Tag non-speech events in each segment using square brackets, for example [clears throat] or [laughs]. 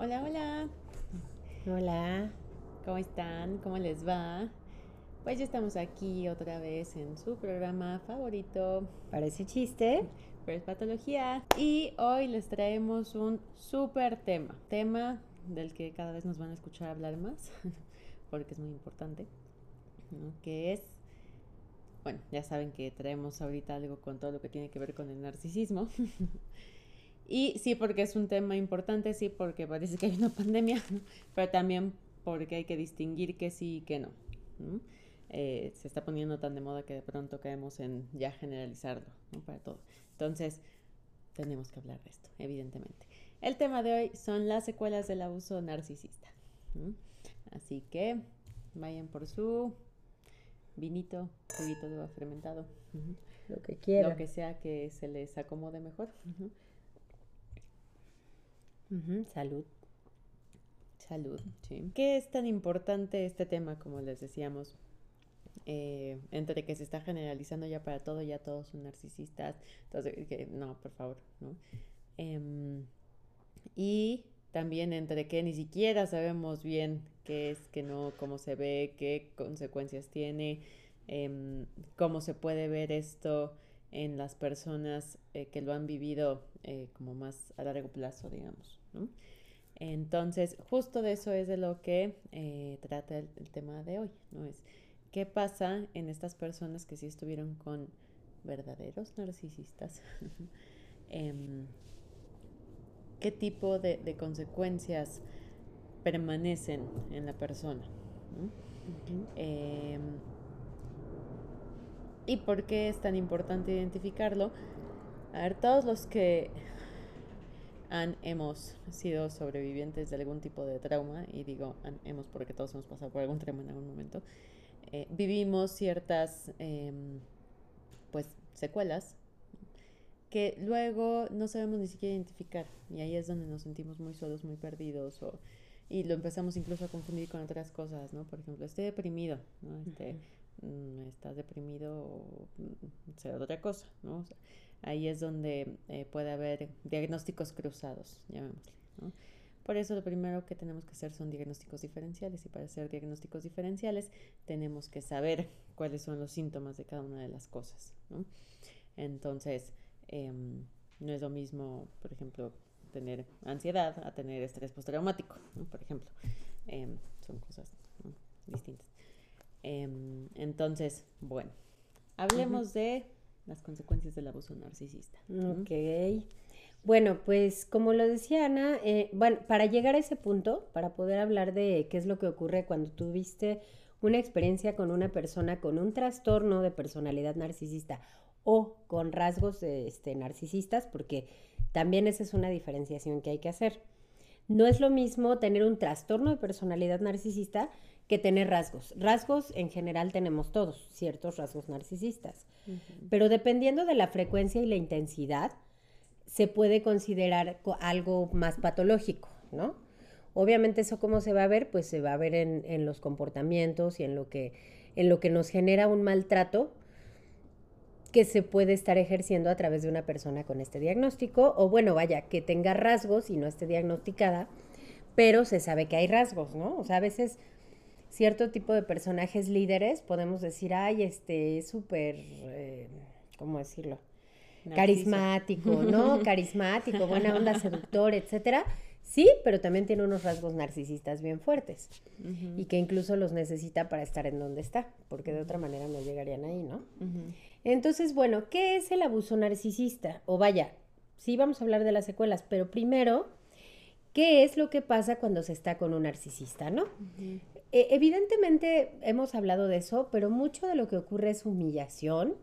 Hola, hola. Hola. ¿Cómo están? ¿Cómo les va? Pues ya estamos aquí otra vez en su programa favorito. Parece chiste. Pero es patología. Y hoy les traemos un súper tema. Tema del que cada vez nos van a escuchar hablar más, [laughs] porque es muy importante. Que es bueno, ya saben que traemos ahorita algo con todo lo que tiene que ver con el narcisismo. [laughs] Y sí, porque es un tema importante, sí, porque parece que hay una [laughs] pandemia, pero también porque hay que distinguir que sí y que no. Eh, se está poniendo tan de moda que de pronto caemos en ya generalizarlo ¿no? para todo. Entonces, tenemos que hablar de esto, evidentemente. El tema de hoy son las secuelas del abuso narcisista. Así que vayan por su vinito, juguito de fermentado. Lo que quieran. Lo que sea que se les acomode mejor. Salud. Salud, sí. ¿Qué es tan importante este tema, como les decíamos? Eh, entre que se está generalizando ya para todo, ya todos son narcisistas. Entonces, que, no, por favor, ¿no? Em, y también entre que ni siquiera sabemos bien qué es, qué no, cómo se ve, qué consecuencias tiene, em, cómo se puede ver esto en las personas eh, que lo han vivido eh, como más a largo plazo, digamos. Entonces, justo de eso es de lo que eh, trata el, tema de hoy, ¿no? Es qué pasa en estas personas que sí estuvieron con verdaderos narcisistas. [laughs] Em, ¿Qué tipo de, consecuencias permanecen en la persona? Em, ¿Y por qué es tan importante identificarlo? A ver, todos los que han, hemos sido sobrevivientes de algún tipo de trauma, y digo hemos porque todos hemos pasado por algún trauma en algún momento, eh, vivimos ciertas em, pues secuelas que luego no sabemos ni siquiera identificar y ahí es donde nos sentimos muy solos, muy perdidos o, y lo empezamos incluso a confundir con otras cosas, ¿no? Por ejemplo, estoy deprimido, ¿no? Este, mm, estás deprimido o mm, sea otra cosa, ¿no? Ahí es donde eh, puede haber diagnósticos cruzados, llamémosle. ¿no? Por eso lo primero que tenemos que hacer son diagnósticos diferenciales y para hacer diagnósticos diferenciales tenemos que saber cuáles son los síntomas de cada una de las cosas. ¿no? Entonces, em, no es lo mismo, por ejemplo, tener ansiedad a tener estrés postraumático, ¿no? por ejemplo. Em, son cosas distintas. Em, entonces, bueno, hablemos de las consecuencias del abuso narcisista. Ok. Bueno, pues como lo decía Ana, eh, bueno, para llegar a ese punto, para poder hablar de qué es lo que ocurre cuando tuviste una experiencia con una persona con un trastorno de personalidad narcisista o con rasgos este, narcisistas, porque también esa es una diferenciación que hay que hacer. No es lo mismo tener un trastorno de personalidad narcisista que tener rasgos. Rasgos en general tenemos todos, ciertos rasgos narcisistas. Pero dependiendo de la frecuencia y la intensidad, se puede considerar algo más patológico, ¿no? Obviamente eso cómo se va a ver, pues se va a ver en, los comportamientos y en lo, que, en lo que nos genera un maltrato que se puede estar ejerciendo a través de una persona con este diagnóstico, o bueno, vaya, que tenga rasgos y no esté diagnosticada, pero se sabe que hay rasgos, ¿no? O sea, a veces cierto tipo de personajes líderes, podemos decir, ay, este, es súper, eh, ¿cómo decirlo? Carismático, ¿no? [laughs] Carismático, buena onda, seductor, etcétera. Sí, pero también tiene unos rasgos narcisistas bien fuertes y que incluso los necesita para estar en donde está, porque de otra manera no llegarían ahí, ¿no? Entonces, bueno, ¿qué es el abuso narcisista? O vaya, sí vamos a hablar de las secuelas, pero primero, ¿qué es lo que pasa cuando se está con un narcisista, no? E, evidentemente hemos hablado de eso, pero mucho de lo que ocurre es humillación,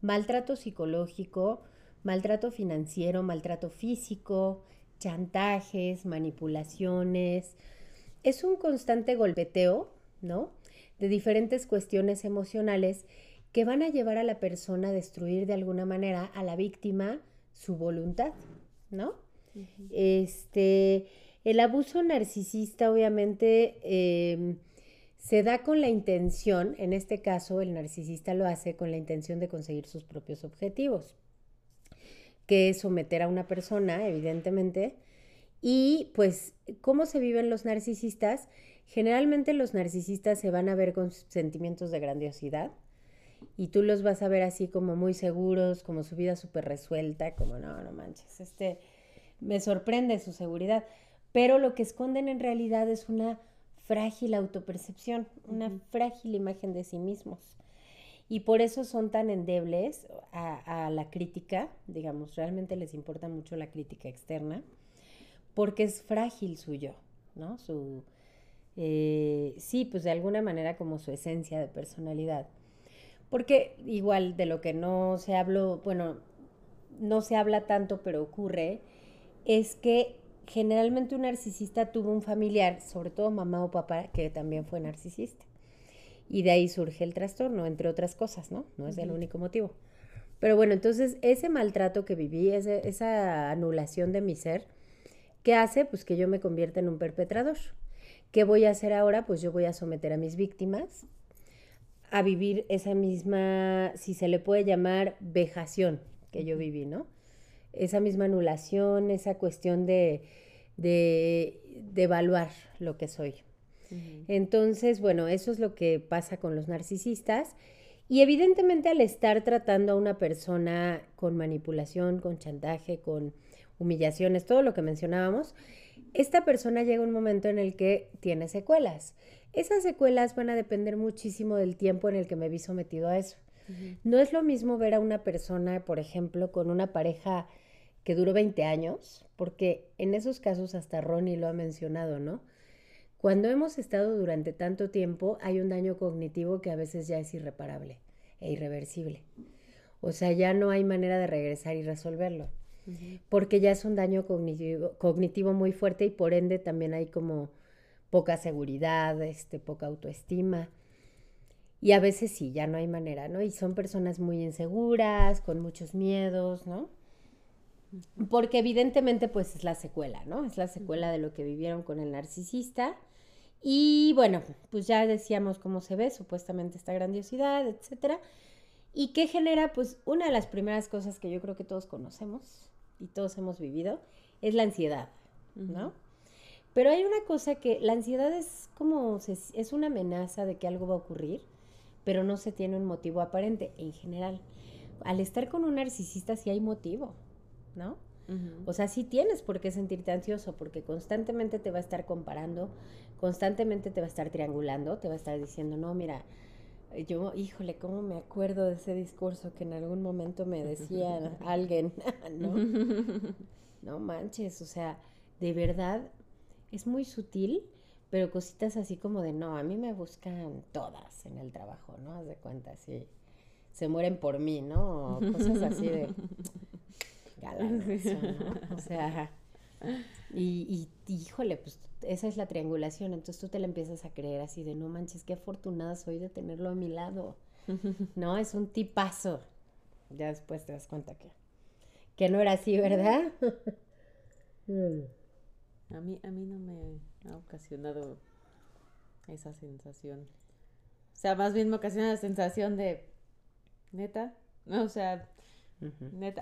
maltrato psicológico, maltrato financiero, maltrato físico, chantajes, manipulaciones. Es un constante golpeteo, ¿no? De diferentes cuestiones emocionales que van a llevar a la persona a destruir de alguna manera a la víctima su voluntad, ¿no? Este el abuso narcisista obviamente em, se da con la intención, en este caso el narcisista lo hace con la intención de conseguir sus propios objetivos, que es someter a una persona, evidentemente, Y pues, ¿cómo se viven los narcisistas? Generalmente los narcisistas se van a ver con sentimientos de grandiosidad y tú los vas a ver así como muy seguros, como su vida súper resuelta, como no, no manches, este, me sorprende su seguridad. Pero lo que esconden en realidad es una frágil autopercepción, una frágil imagen de sí mismos. Y por eso son tan endebles a, la crítica, digamos, realmente les importa mucho la crítica externa, porque es frágil su yo, ¿no? Su, eh, sí, pues de alguna manera como su esencia de personalidad. Porque igual de lo que no se habló, bueno, no se habla tanto, pero ocurre, es que generalmente un narcisista tuvo un familiar, sobre todo mamá o papá, que también fue narcisista. Y de ahí surge el trastorno, entre otras cosas, ¿no? No es el único motivo. Pero bueno, entonces ese maltrato que viví, esa anulación de mi ser, ¿qué hace? Pues que yo me convierta en un perpetrador. ¿Qué voy a hacer ahora? Pues yo voy a someter a mis víctimas a vivir esa misma, si se le puede llamar, vejación que yo viví, ¿no? esa misma anulación, esa cuestión de, de, evaluar lo que soy. Entonces, bueno, eso es lo que pasa con los narcisistas. Y evidentemente al estar tratando a una persona con manipulación, con chantaje, con humillaciones, todo lo que mencionábamos, esta persona llega un momento en el que tiene secuelas. Esas secuelas van a depender muchísimo del tiempo en el que me vi sometido a eso. No es lo mismo ver a una persona, por ejemplo, con una pareja que duró 20 años, porque en esos casos hasta Ronnie lo ha mencionado, ¿no? Cuando hemos estado durante tanto tiempo hay un daño cognitivo que a veces ya es irreparable e irreversible. O sea, ya no hay manera de regresar y resolverlo, porque ya es un daño cognitivo, cognitivo muy fuerte y por ende también hay como poca seguridad, este, poca autoestima. Y a veces sí, ya no hay manera, ¿no? Y son personas muy inseguras, con muchos miedos, ¿no? porque evidentemente pues es la secuela, ¿no? Es la secuela de lo que vivieron con el narcisista. Y bueno, pues ya decíamos cómo se ve supuestamente esta grandiosidad, etcétera. Y qué genera, pues una de las primeras cosas que yo creo que todos conocemos y todos hemos vivido es la ansiedad, ¿no? Pero hay una cosa que la ansiedad es como, es una amenaza de que algo va a ocurrir, pero no se tiene un motivo aparente en general. Al estar con un narcisista sí hay motivo, ¿no? O sea, sí tienes por qué sentirte ansioso porque constantemente te va a estar comparando, constantemente te va a estar triangulando, te va a estar diciendo, no, mira, yo, híjole, ¿cómo me acuerdo de ese discurso que en algún momento me decía [laughs] alguien? [laughs] ¿No? [laughs] no manches, o sea, de verdad es muy sutil, pero cositas así como de, no, a mí me buscan todas en el trabajo, ¿no? Haz de cuenta, sí, se mueren por mí, ¿no? cosas así de O sea, y, y, híjole, pues esa es la triangulación, entonces tú te la empiezas a creer así de, no manches, qué afortunada soy de tenerlo a mi lado. [laughs] No, es un tipazo. Ya después te das cuenta que, que no era así, ¿verdad? [laughs] a, mí, a mí no me ha ocasionado esa sensación. O sea, más bien me ocasiona la sensación de, neta, no, o sea,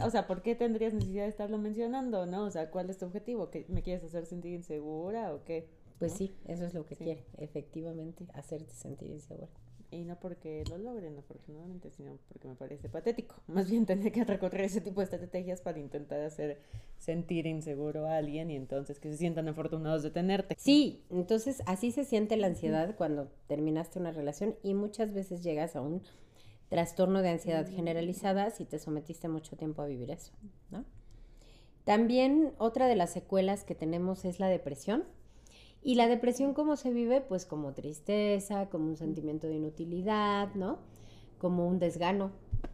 o sea, ¿por qué tendrías necesidad de estarlo mencionando, no? O sea, ¿cuál es tu objetivo? ¿Que ¿Me quieres hacer sentir insegura o qué? Pues sí, eso es lo que quiere, efectivamente, hacerte sentir insegura. Y no porque lo logren, afortunadamente, sino porque me parece patético. [laughs] Más bien tener que recorrer ese tipo de estrategias para intentar hacer sentir inseguro a alguien y entonces que se sientan afortunados de tenerte. Sí, entonces así se siente la ansiedad cuando terminaste una relación y muchas veces llegas a un trastorno de ansiedad generalizada si te sometiste mucho tiempo a vivir eso, ¿no? También otra de las secuelas que tenemos es la depresión. Y la depresión, ¿cómo se vive? Pues como tristeza, como un sentimiento de inutilidad, ¿no? Como un desgano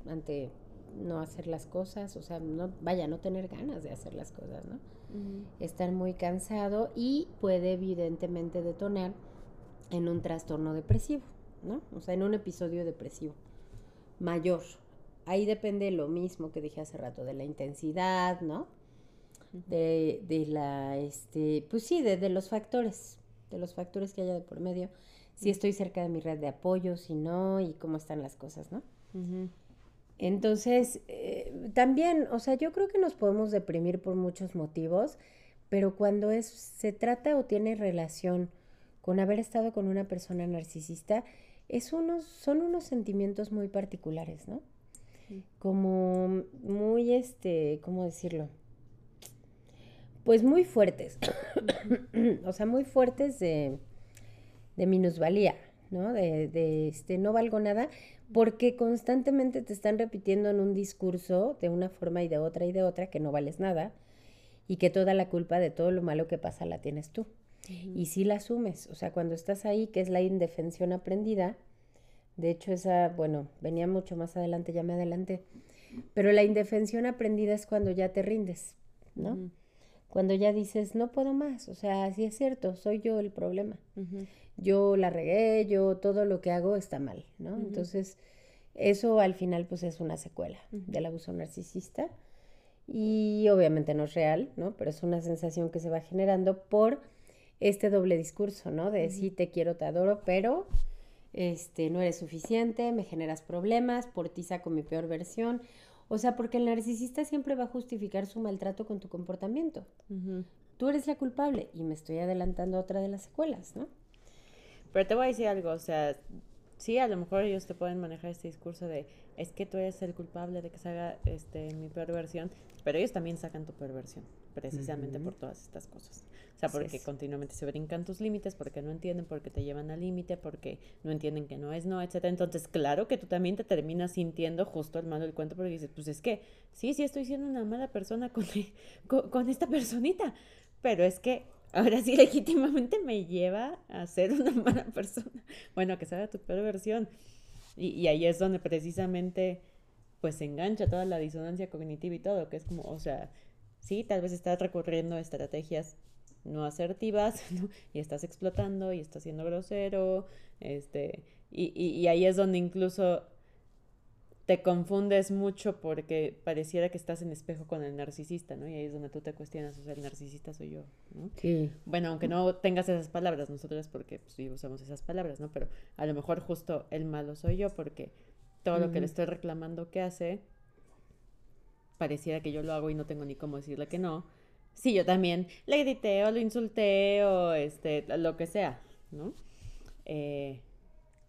ante no hacer las cosas, o sea, no, vaya, no tener ganas de hacer las cosas, ¿no? Estar muy cansado y puede evidentemente detonar en un trastorno depresivo, ¿no? O sea, en un episodio depresivo mayor. Ahí depende lo mismo que dije hace rato, de la intensidad, ¿no? De, de la, este, pues sí, de, los factores, de los factores que haya de por medio. Si estoy cerca de mi red de apoyo, si no, y cómo están las cosas, ¿no? Entonces, eh, también, o sea, yo creo que nos podemos deprimir por muchos motivos, pero cuando es, se trata o tiene relación con haber estado con una persona narcisista, es unos, son unos sentimientos muy particulares, ¿no? Como muy, este, ¿cómo decirlo? Pues muy fuertes, [coughs] o sea, muy fuertes de, de minusvalía, ¿no? De, de, este, no valgo nada, porque constantemente te están repitiendo en un discurso de una forma y de otra y de otra que no vales nada y que toda la culpa de todo lo malo que pasa la tienes tú. Y si la asumes, o sea, cuando estás ahí, que es la indefensión aprendida, de hecho esa, bueno, venía mucho más adelante, ya me adelanté, pero la indefensión aprendida es cuando ya te rindes, ¿no? Cuando ya dices, no puedo más, o sea, sí es cierto, soy yo el problema. Yo la regué, yo todo lo que hago está mal, ¿no? Entonces, eso al final pues es una secuela del abuso narcisista y obviamente no es real, ¿no? Pero es una sensación que se va generando por este doble discurso, ¿no? De sí te quiero, te adoro, pero este no eres suficiente, me generas problemas, por ti saco mi peor versión. O sea, porque el narcisista siempre va a justificar su maltrato con tu comportamiento. Tú eres la culpable y me estoy adelantando a otra de las secuelas, ¿no? Pero te voy a decir algo, o sea, sí, a lo mejor ellos te pueden manejar este discurso de es que tú eres el culpable de que se haga este, mi peor versión, pero ellos también sacan tu perversión, precisamente por todas estas cosas. O sea, porque continuamente se brincan tus límites, porque no entienden, porque te llevan al límite, porque no entienden que no es no, etc. Entonces, claro que tú también te terminas sintiendo justo al malo del cuento, porque dices, pues es que sí, sí estoy siendo una mala persona con, con, esta personita, pero es que ahora sí [laughs] legítimamente me lleva a ser una mala persona. Bueno, que sea tu perversión. Y, y ahí es donde precisamente pues se engancha toda la disonancia cognitiva y todo, que es como, o sea, sí, tal vez estás recurriendo a estrategias no asertivas, [laughs] y estás explotando y estás siendo grosero, este, y, y, ahí es donde incluso te confundes mucho porque pareciera que estás en espejo con el narcisista, ¿no? Y ahí es donde tú te cuestionas, o sea, el narcisista soy yo, ¿no? Sí. Bueno, aunque no tengas esas palabras, nosotros porque pues, sí usamos esas palabras, ¿no? Pero a lo mejor justo el malo soy yo porque todo lo que le estoy reclamando que hace, pareciera que yo lo hago y no tengo ni cómo decirle que no. Sí, yo también le grité o lo insulté o este, lo que sea, ¿no? Eh,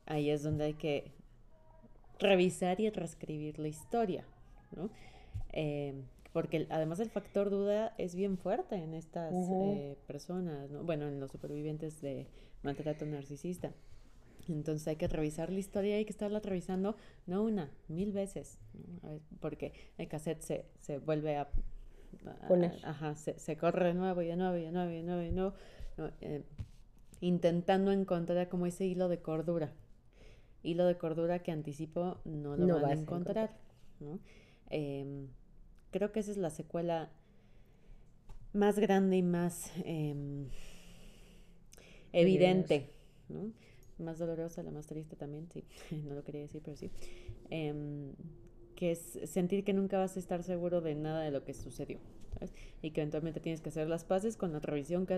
ahí es donde hay que revisar y transcribir la historia, ¿no? Eh, porque además el factor duda es bien fuerte en estas eh, personas, ¿no? Bueno, en los supervivientes de maltrato narcisista. Entonces hay que revisar la historia, hay que estarla revisando, no una, mil veces, porque el cassette se, se vuelve a, poner. ajá, se, se, corre de nuevo y de nuevo y de nuevo y de nuevo y nuevo, eh, intentando encontrar como ese hilo de cordura. Hilo de cordura que anticipo no lo van a encontrar. ¿no? Em, creo que esa es la secuela más grande y más em, evidente. ¿no? Más dolorosa, la más triste también, sí, [laughs] no lo quería decir, pero sí, em, que es sentir que nunca vas a estar seguro de nada de lo que sucedió, ¿sabes? Y que eventualmente tienes que hacer las paces con la revisión que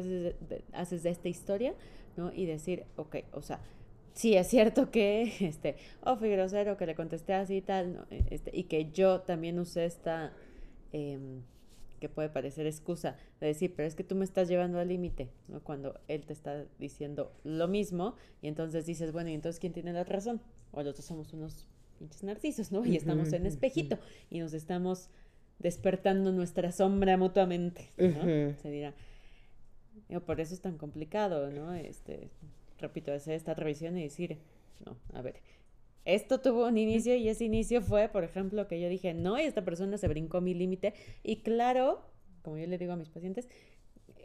haces de, esta historia, ¿no? Y decir, ok, o sea, sí es cierto que, [laughs] este, oh, fui grosero, que le contesté así y tal, ¿no? este, y que yo también usé esta... Eh, que puede parecer excusa de decir, pero es que tú me estás llevando al límite, ¿no? Cuando él te está diciendo lo mismo y entonces dices, bueno, ¿y entonces quién tiene la razón? O los dos somos unos pinches narcisos, ¿no? Y estamos en espejito y nos estamos despertando nuestra sombra mutuamente, ¿no? Se dirá. por eso es tan complicado, ¿no? Este, repito, hacer esta revisión y decir, no, a ver, esto tuvo un inicio y ese inicio fue, por ejemplo, que yo dije, no, y esta persona se brincó mi límite. Y claro, como yo le digo a mis pacientes,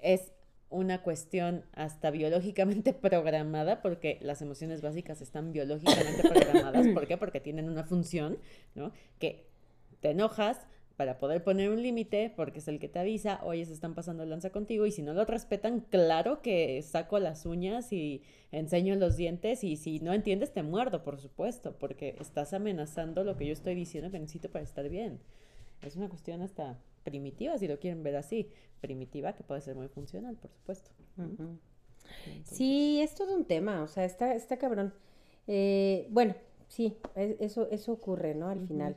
es una cuestión hasta biológicamente [laughs] programada, porque las emociones básicas están biológicamente [laughs] programadas. ¿Por qué? Porque tienen una función, ¿no? Que te enojas, para poder poner un límite, porque es el que te avisa, oye, se están pasando lanza contigo, y si no lo respetan, claro que saco las uñas y enseño los dientes, y si no entiendes, te muerdo, por supuesto, porque estás amenazando lo que yo estoy diciendo que necesito para estar bien. Es una cuestión hasta primitiva, si lo quieren ver así, primitiva que puede ser muy funcional, por supuesto. Sí, es todo un tema, o sea, está, está cabrón. Eh, bueno, sí, e, eso, eso ocurre, ¿no? Al final.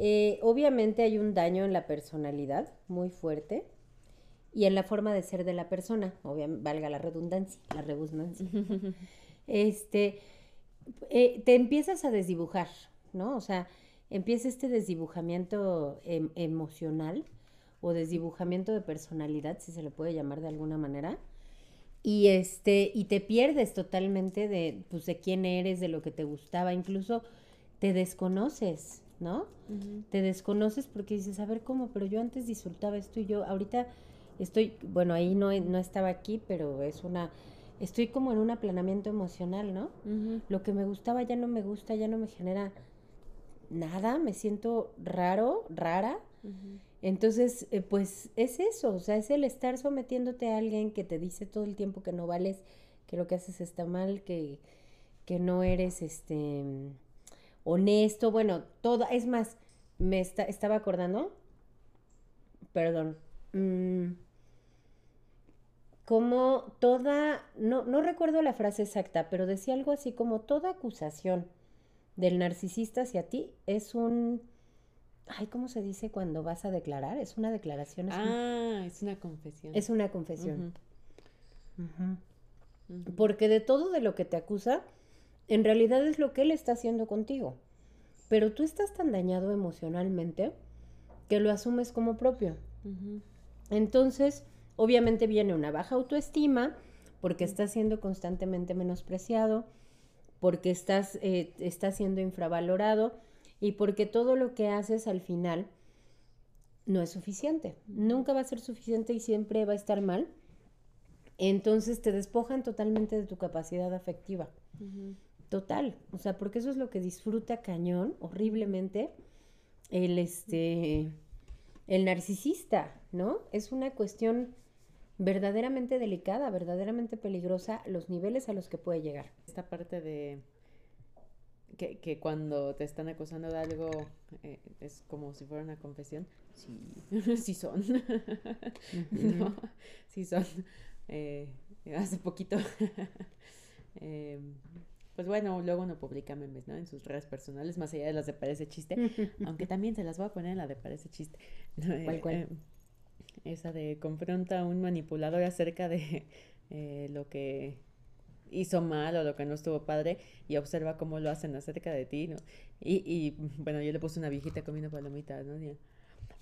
Eh, obviamente hay un daño en la personalidad muy fuerte y en la forma de ser de la persona, obviamente, valga la redundancia, la redundancia. [laughs] este, eh, te empiezas a desdibujar, ¿no? O sea, empieza este desdibujamiento em, emocional o desdibujamiento de personalidad, si se le puede llamar de alguna manera. Y este, y te pierdes totalmente de, pues, de quién eres, de lo que te gustaba, incluso te desconoces, ¿no? Te desconoces porque dices, a ver cómo, pero yo antes disfrutaba esto y yo ahorita estoy, bueno, ahí no, no estaba aquí, pero es una, estoy como en un aplanamiento emocional, ¿no? Lo que me gustaba ya no me gusta, ya no me genera nada, me siento raro, rara. Entonces, eh, pues es eso, o sea, es el estar sometiéndote a alguien que te dice todo el tiempo que no vales, que lo que haces está mal, que, que no eres este honesto, bueno, todo, es más, me estaba acordando, perdón, mm, como toda, no, no recuerdo la frase exacta, pero decía algo así como toda acusación del narcisista hacia ti es un... Ay, ¿cómo se dice cuando vas a declarar? Es una declaración. ah, es una confesión. Es una confesión. Porque de todo de lo que te acusa, en realidad es lo que él está haciendo contigo. Pero tú estás tan dañado emocionalmente que lo asumes como propio. Entonces, Obviamente viene una baja autoestima porque estás siendo constantemente menospreciado, porque estás, eh, siendo infravalorado y porque todo lo que haces al final no es suficiente. Nunca va a ser suficiente y siempre va a estar mal. Entonces te despojan totalmente de tu capacidad afectiva. Total. O sea, porque eso es lo que disfruta cañón, horriblemente, el, este, el narcisista, ¿no? Es una cuestión verdaderamente delicada, verdaderamente peligrosa los niveles a los que puede llegar. Esta parte de que, que cuando te están acusando de algo eh, es como si fuera una confesión. Sí, [laughs] sí son. [laughs] no, sí son. Eh, hace poquito. [laughs] Em, pues bueno, luego uno publica memes, ¿no? En sus redes personales, más allá de las de Parece Chiste. [laughs] aunque también se las voy a poner en la de Parece Chiste. ¿Cuál, cuál? Em, esa de confronta a un manipulador acerca de eh, lo que hizo mal o lo que no estuvo padre y observa cómo lo hacen acerca de ti, ¿no? Y, y bueno, yo le puse una viejita comiendo palomitas, ¿no?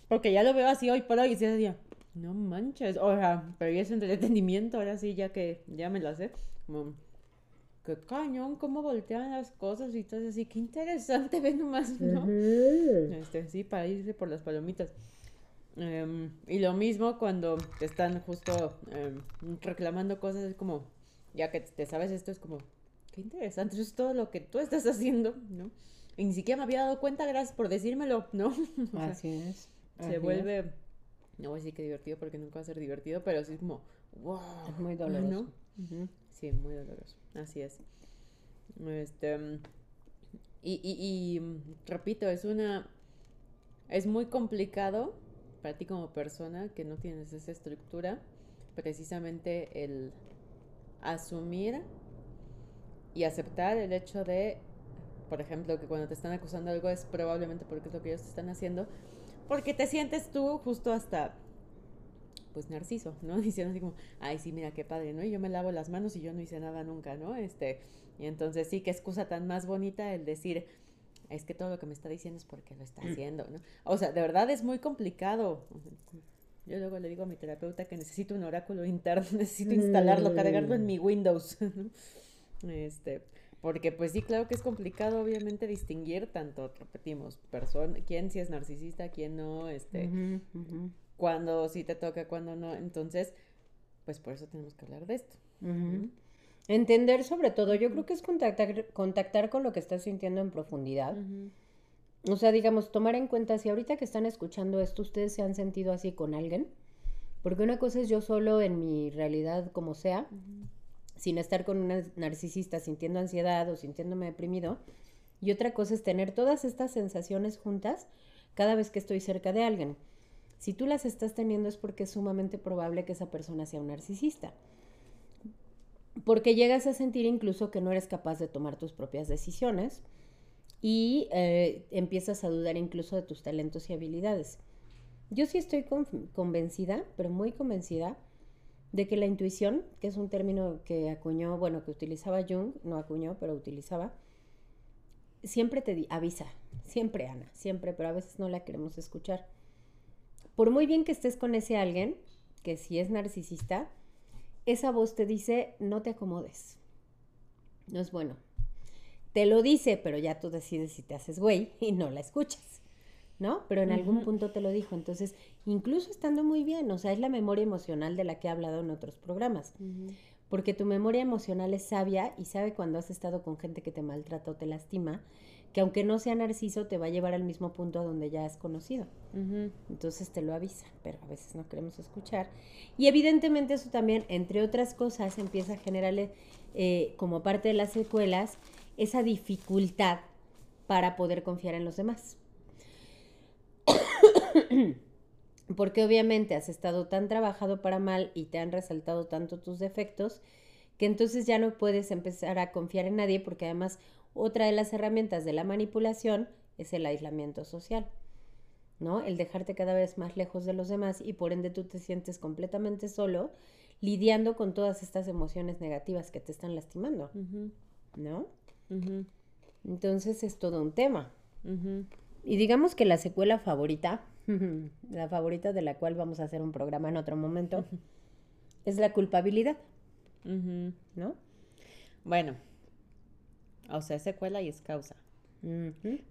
Porque ya lo veo así hoy por hoy y se decía, no manches, o sea, pero ya es entretenimiento, ahora sí, ya que ya me lo sé, como, qué cañón, cómo voltean las cosas y todo así, qué interesante, [laughs] ve nomás, ¿no? Este, sí, para irse por las palomitas. Em, y lo mismo cuando te están justo em, reclamando cosas, es como, ya que te sabes esto, es como, qué interesante, eso es todo lo que tú estás haciendo, ¿no? Y ni siquiera me había dado cuenta, gracias por decírmelo, ¿no? [laughs] Así es. Se vuelve, no voy a decir que divertido porque nunca va a ser divertido, pero sí es como, wow. Es muy doloroso. Sí, muy doloroso, así es. Este, y, y, y repito, es una, es muy complicado para ti como persona que no tienes esa estructura, precisamente el asumir y aceptar el hecho de, por ejemplo, que cuando te están acusando algo es probablemente porque es lo que ellos te están haciendo, porque te sientes tú justo hasta pues narciso, ¿no? [laughs] Diciendo así como, ay, sí, mira qué padre, ¿no? Y yo me lavo las manos y yo no hice nada nunca, ¿no? Este, y entonces sí, qué excusa tan más bonita el decir, es que todo lo que me está diciendo es porque lo está mm. haciendo, ¿no? O sea, de verdad es muy complicado. Yo luego le digo a mi terapeuta que necesito un oráculo interno, [laughs] necesito instalarlo, cargarlo en mi Windows, [laughs] Este, porque pues sí, claro que es complicado obviamente distinguir tanto, repetimos, persona, quién sí es narcisista, quién no, este, cuando sí te toca, cuando no. Entonces, pues por eso tenemos que hablar de esto. Entender sobre todo, yo creo que es contactar, contactar con lo que estás sintiendo en profundidad. O sea, digamos, tomar en cuenta si ahorita que están escuchando esto, ustedes se han sentido así con alguien. Porque una cosa es yo solo en mi realidad como sea, sin estar con una narcisista sintiendo ansiedad o sintiéndome deprimido. Y otra cosa es tener todas estas sensaciones juntas cada vez que estoy cerca de alguien. Si tú las estás teniendo es porque es sumamente probable que esa persona sea un narcisista porque llegas a sentir incluso que no eres capaz de tomar tus propias decisiones y eh, empiezas a dudar incluso de tus talentos y habilidades. Yo sí estoy convencida, pero muy convencida, de que la intuición, que es un término que acuñó, bueno, que utilizaba Jung, no acuñó, pero utilizaba, siempre te avisa, siempre Ana, siempre, pero a veces no la queremos escuchar. Por muy bien que estés con ese alguien, que si es narcisista, esa voz te dice, no te acomodes. No es bueno. Te lo dice, pero ya tú decides si te haces güey y no la escuchas. ¿no? Pero en algún punto te lo dijo. Entonces, incluso estando muy bien, o sea, es la memoria emocional de la que he hablado en otros programas. Porque tu memoria emocional es sabia y sabe cuando has estado con gente que te maltrata o te lastima, que aunque no sea narciso, te va a llevar al mismo punto a donde ya has conocido. Entonces te lo avisa, pero a veces no queremos escuchar. Y evidentemente eso también, entre otras cosas, empieza a generarle, eh, como parte de las secuelas, esa dificultad para poder confiar en los demás. [coughs] Porque obviamente has estado tan trabajado para mal y te han resaltado tanto tus defectos que entonces ya no puedes empezar a confiar en nadie porque además otra de las herramientas de la manipulación es el aislamiento social, ¿no? El dejarte cada vez más lejos de los demás y por ende tú te sientes completamente solo lidiando con todas estas emociones negativas que te están lastimando, ¿no? Entonces es todo un tema. Y digamos que la secuela favorita, [laughs] la favorita de la cual vamos a hacer un programa en otro momento, es la culpabilidad. ¿No? Bueno, o sea, es secuela y es causa.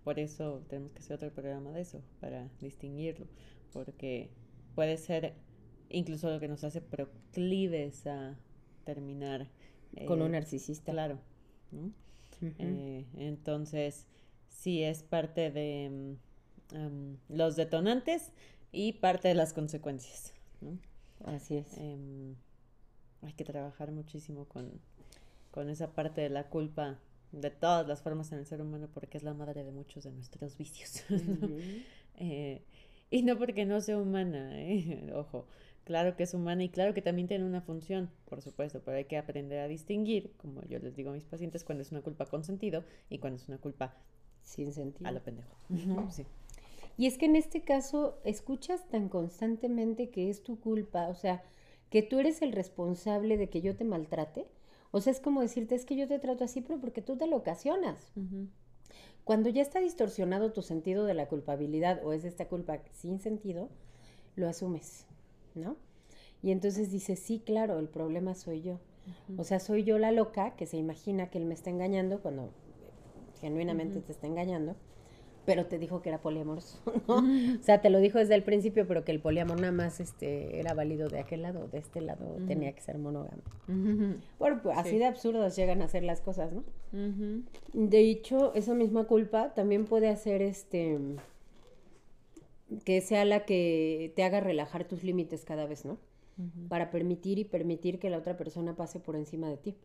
Por eso tenemos que hacer otro programa de eso, para distinguirlo. Porque puede ser incluso lo que nos hace proclives a terminar. Con un eh, narcisista. Claro. Eh, entonces, sí es parte de mm, los detonantes y parte de las consecuencias. Así es. Em, hay que trabajar muchísimo con, esa parte de la culpa de todas las formas en el ser humano porque es la madre de muchos de nuestros vicios. [laughs] Eh, y no porque no sea humana, ¿eh? [laughs] ojo, claro que es humana y claro que también tiene una función, por supuesto, pero hay que aprender a distinguir, como yo les digo a mis pacientes, cuando es una culpa con sentido y cuando es una culpa sin sentido. A lo pendejo. sí. Y es que en este caso escuchas tan constantemente que es tu culpa, o sea, que tú eres el responsable de que yo te maltrate. O sea, es como decirte, es que yo te trato así, pero porque tú te lo ocasionas. Cuando ya está distorsionado tu sentido de la culpabilidad o es esta culpa sin sentido, lo asumes, ¿no? Y entonces dices, sí, claro, el problema soy yo. O sea, soy yo la loca que se imagina que él me está engañando cuando genuinamente te está engañando, pero te dijo que era poliamoroso, ¿no? O sea, te lo dijo desde el principio, pero que el poliamor nada más este, era válido de aquel lado, de este lado tenía que ser monógamo. Bueno, pues, así de absurdos llegan a ser las cosas, ¿no? De hecho, esa misma culpa también puede hacer este que sea la que te haga relajar tus límites cada vez, ¿no? Para permitir y permitir que la otra persona pase por encima de ti.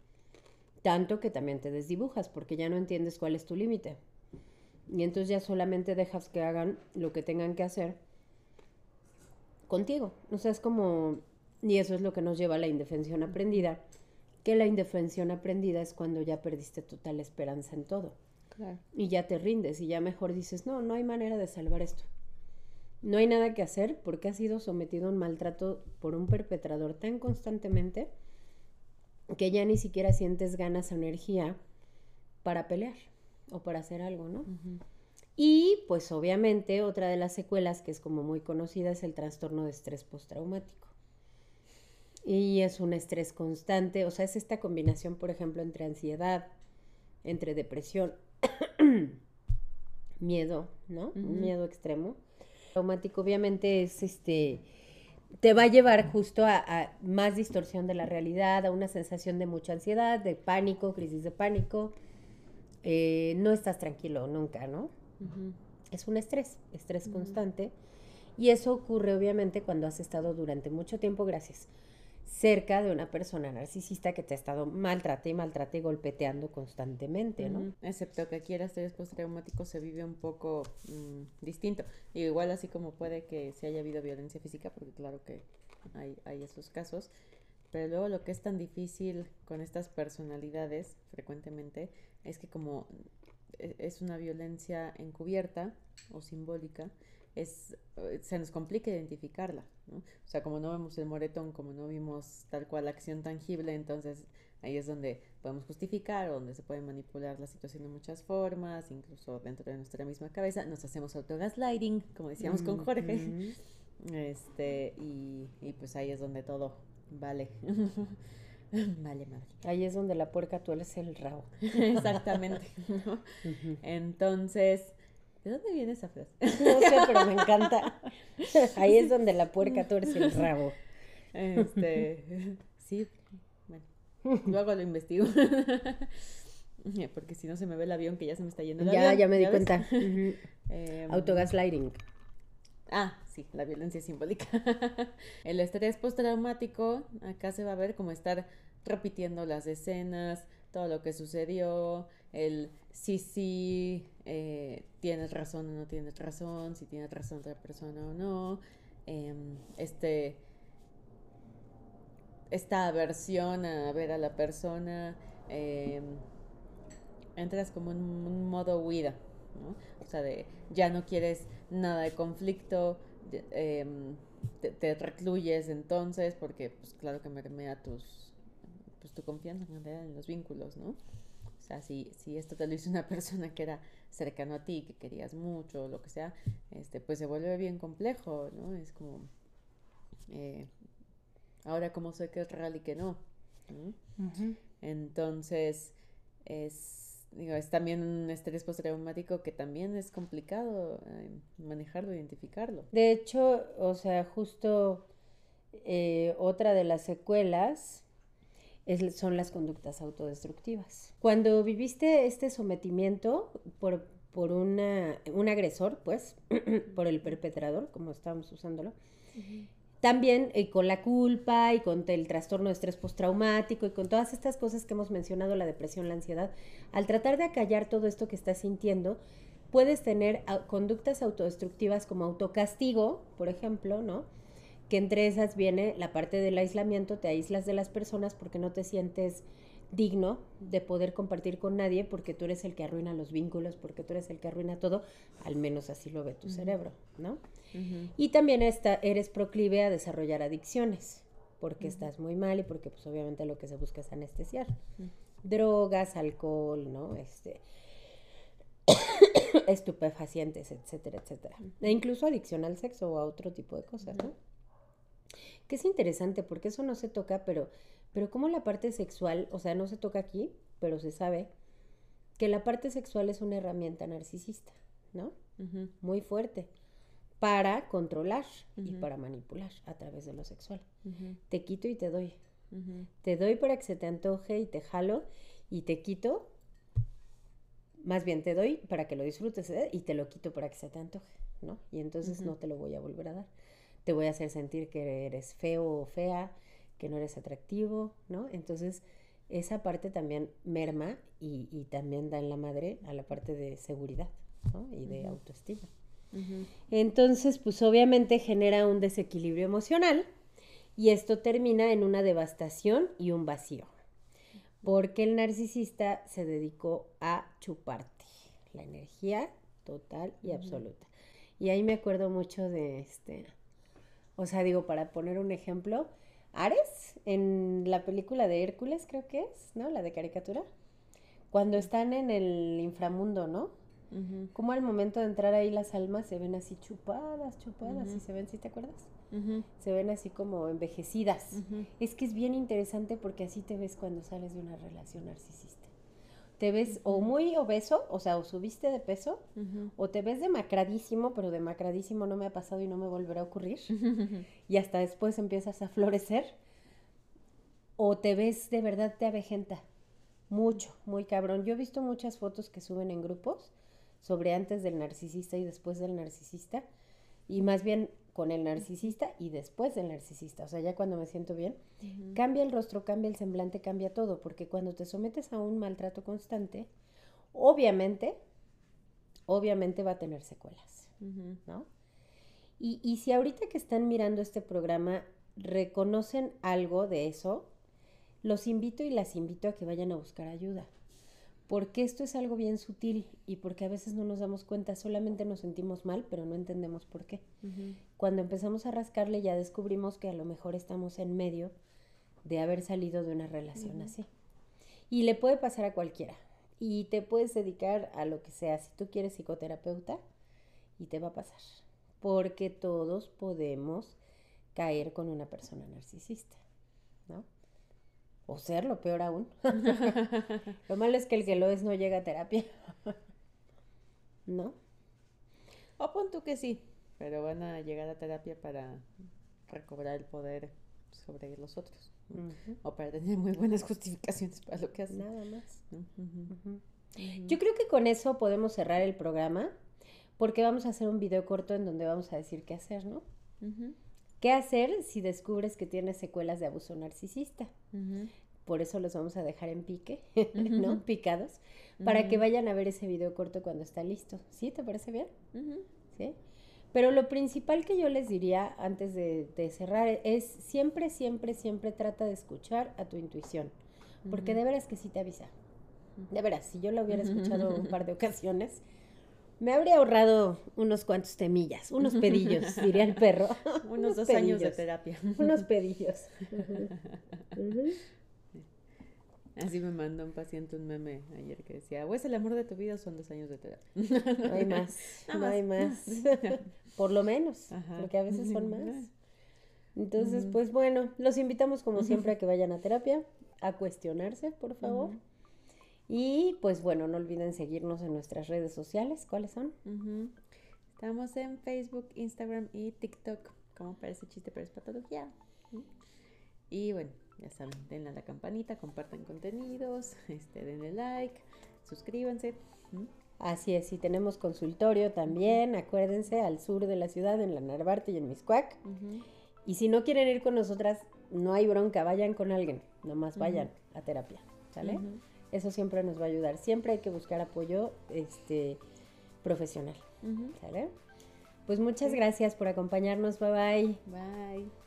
Tanto que también te desdibujas porque ya no entiendes cuál es tu límite. Y entonces ya solamente dejas que hagan lo que tengan que hacer contigo. O sea, es como... Y eso es lo que nos lleva a la indefensión aprendida. Que la indefensión aprendida es cuando ya perdiste total esperanza en todo. Y ya te rindes y ya mejor dices, no, no hay manera de salvar esto. No hay nada que hacer porque has sido sometido a un maltrato por un perpetrador tan constantemente que ya ni siquiera sientes ganas o energía para pelear o para hacer algo, ¿no? Y pues obviamente otra de las secuelas que es como muy conocida es el trastorno de estrés postraumático. Y es un estrés constante, o sea, es esta combinación, por ejemplo, entre ansiedad, entre depresión, [coughs] miedo, ¿no? Un miedo extremo. Traumático obviamente es este te va a llevar justo a, más distorsión de la realidad, a una sensación de mucha ansiedad, de pánico, crisis de pánico. Eh, no estás tranquilo nunca, ¿no? Es un estrés, estrés constante. Y eso ocurre obviamente cuando has estado durante mucho tiempo, gracias, cerca de una persona narcisista que te ha estado maltrate y maltrate y golpeteando constantemente, ¿no? Excepto que aquí el estrés postraumático se vive un poco mm, distinto. Y igual así como puede que se haya habido violencia física, porque claro que hay, hay esos casos, pero luego lo que es tan difícil con estas personalidades frecuentemente es que como e, es una violencia encubierta o simbólica, es, eh, se nos complica identificarla, ¿no? O sea, como no vemos el moretón, como no vimos tal cual acción tangible, entonces ahí es donde podemos justificar, donde se puede manipular la situación de muchas formas, incluso dentro de nuestra misma cabeza, nos hacemos autogaslighting, como decíamos con Jorge, [laughs] este, y, y pues ahí es donde todo vale. [laughs] [laughs] Vale, madre. Ahí es donde la puerca tuerce el rabo. [laughs] Exactamente. Entonces, ¿de dónde viene esa frase? No sé, pero me encanta. [laughs] Ahí es donde la puerca tuerce el rabo. Este, sí, bueno, luego lo investigo. Porque si no se me ve el avión que ya se me está yendo el ya, avión. Ya, me di cuenta. Em, Autogaslighting. Ah, sí, la violencia simbólica. [laughs] el estrés postraumático, acá se va a ver como estar repitiendo las escenas, todo lo que sucedió, el sí, sí, eh, tienes razón o no tienes razón, si tienes razón otra persona o no, em, este, esta aversión a ver a la persona, em, entras como en un modo huida, ¿no? O sea, de ya no quieres nada de conflicto, eh, te, te, recluyes entonces porque pues claro que mermea tus pues tu confianza en los vínculos, ¿no? O sea, si, si esto te lo hizo una [laughs] persona que era cercano a ti, que querías mucho, lo que sea, este, pues se vuelve bien complejo, ¿no? Es como, eh, ahora cómo sé que es real y que no. Uh -huh. Entonces, es digo, es también un estrés postraumático que también es complicado eh, manejarlo, identificarlo. De hecho, o sea, justo eh, otra de las secuelas es, son las conductas autodestructivas. Cuando viviste este sometimiento por, por una, un agresor, pues, [clears throat] por el perpetrador, como estábamos usándolo, uh -huh. También eh, con la culpa y con el trastorno de estrés postraumático y con todas estas cosas que hemos mencionado, la depresión, la ansiedad, al tratar de acallar todo esto que estás sintiendo, puedes tener conductas autodestructivas como autocastigo, por ejemplo, ¿no? Que entre esas viene la parte del aislamiento, te aíslas de las personas porque no te sientes digno de poder compartir con nadie porque tú eres el que arruina los vínculos, porque tú eres el que arruina todo, al menos así lo ve tu uh -huh. cerebro, ¿no? Uh -huh. Y también está, eres proclive a desarrollar adicciones, porque uh -huh. estás muy mal y porque pues obviamente lo que se busca es anestesiar. Drogas, alcohol, ¿no? Este [coughs] estupefacientes, etcétera, etcétera. E incluso adicción al sexo o a otro tipo de cosas, ¿no? Que es interesante porque eso no se toca, pero pero como la parte sexual, o sea, no se toca aquí, pero se sabe que la parte sexual es una herramienta narcisista, ¿no? Uh -huh. Muy fuerte para controlar uh -huh. y para manipular a través de lo sexual. Uh -huh. Te quito y te doy. Te doy para que se te antoje y te jalo y te quito. Más bien te doy para que lo disfrutes ¿eh? y te lo quito para que se te antoje, ¿no? Y entonces no te lo voy a volver a dar. Te voy a hacer sentir que eres feo o fea, que no eres atractivo, ¿no? Entonces, esa parte también merma y, y, también da en la madre a la parte de seguridad, ¿no? Y de uh -huh. autoestima. Uh -huh. Entonces, pues obviamente genera un desequilibrio emocional y esto termina en una devastación y un vacío, porque el narcisista se dedicó a chuparte la energía total y uh -huh. absoluta. Y ahí me acuerdo mucho de este, o sea, digo, para poner un ejemplo, Ares, en la película de Hércules, creo que es, ¿no? La de caricatura. Cuando están en el inframundo, ¿no? Uh -huh. Como al momento de entrar ahí las almas se ven así chupadas, chupadas, uh -huh. y se ven, ¿sí te acuerdas? Uh -huh. Se ven así como envejecidas. Es que es bien interesante porque así te ves cuando sales de una relación narcisista. Te ves o muy obeso, o sea, o subiste de peso, o te ves demacradísimo, pero demacradísimo no me ha pasado y no me volverá a ocurrir. [laughs] y hasta después empiezas a florecer. O te ves de verdad te avejenta. Mucho, muy cabrón. Yo he visto muchas fotos que suben en grupos sobre antes del narcisista y después del narcisista. Y más bien con el narcisista y después del narcisista. O sea, ya cuando me siento bien, uh -huh. cambia el rostro, cambia el semblante, cambia todo. Porque cuando te sometes a un maltrato constante, obviamente, obviamente va a tener secuelas, uh -huh. ¿no? Y, y si ahorita que están mirando este programa reconocen algo de eso, los invito y las invito a que vayan a buscar ayuda. porque esto es algo bien sutil y porque a veces no nos damos cuenta, solamente nos sentimos mal, pero no entendemos por qué. Cuando empezamos a rascarle ya descubrimos que a lo mejor estamos en medio de haber salido de una relación así. Y le puede pasar a cualquiera. Y te puedes dedicar a lo que sea. Si tú quieres psicoterapeuta, y te va a pasar. Porque todos podemos caer con una persona narcisista, ¿no? O serlo, peor aún. [laughs] lo malo es que el que lo es no llega a terapia. [laughs] ¿No? O pon tú que sí, pero van a llegar a terapia para recobrar el poder sobre los otros. O para tener muy buenas justificaciones para lo que hacen. Nada más. Yo creo que con eso podemos cerrar el programa, porque vamos a hacer un video corto en donde vamos a decir qué hacer, ¿no? ¿Qué hacer si descubres que tienes secuelas de abuso narcisista? Por eso los vamos a dejar en pique, [laughs] ¿no? Picados, para que vayan a ver ese video corto cuando está listo. ¿Sí? ¿Te parece bien? ¿Sí? Pero lo principal que yo les diría antes de, cerrar es siempre, siempre, siempre trata de escuchar a tu intuición, porque de veras que sí te avisa. De veras, si yo lo hubiera escuchado un par de ocasiones, me habría ahorrado unos cuantos temillas, unos pedillos, diría el perro. [laughs] unos, dos años de terapia. unos pedillos. [laughs] Así me mandó un paciente un meme ayer que decía, o es el amor de tu vida son dos años de terapia. [laughs] No hay más, no hay más. [laughs] Por lo menos, porque a veces son [laughs] más. Entonces, pues bueno, los invitamos como siempre a que vayan a terapia, a cuestionarse, por favor. Y pues bueno, no olviden seguirnos en nuestras redes sociales. ¿Cuáles son? Estamos en Facebook, Instagram y TikTok. Como parece chiste, pero es patología. Y bueno, ya saben, denle a la campanita, compartan contenidos, [laughs] este, denle like, suscríbanse. Así es, y tenemos consultorio también, acuérdense, al sur de la ciudad, en la Narvarte y en Miscuac. Y si no quieren ir con nosotras, no hay bronca, vayan con alguien, nomás vayan a terapia, ¿sale? Eso siempre nos va a ayudar. Siempre hay que buscar apoyo este, profesional. ¿Sale? Pues muchas gracias por acompañarnos. Bye bye. Bye.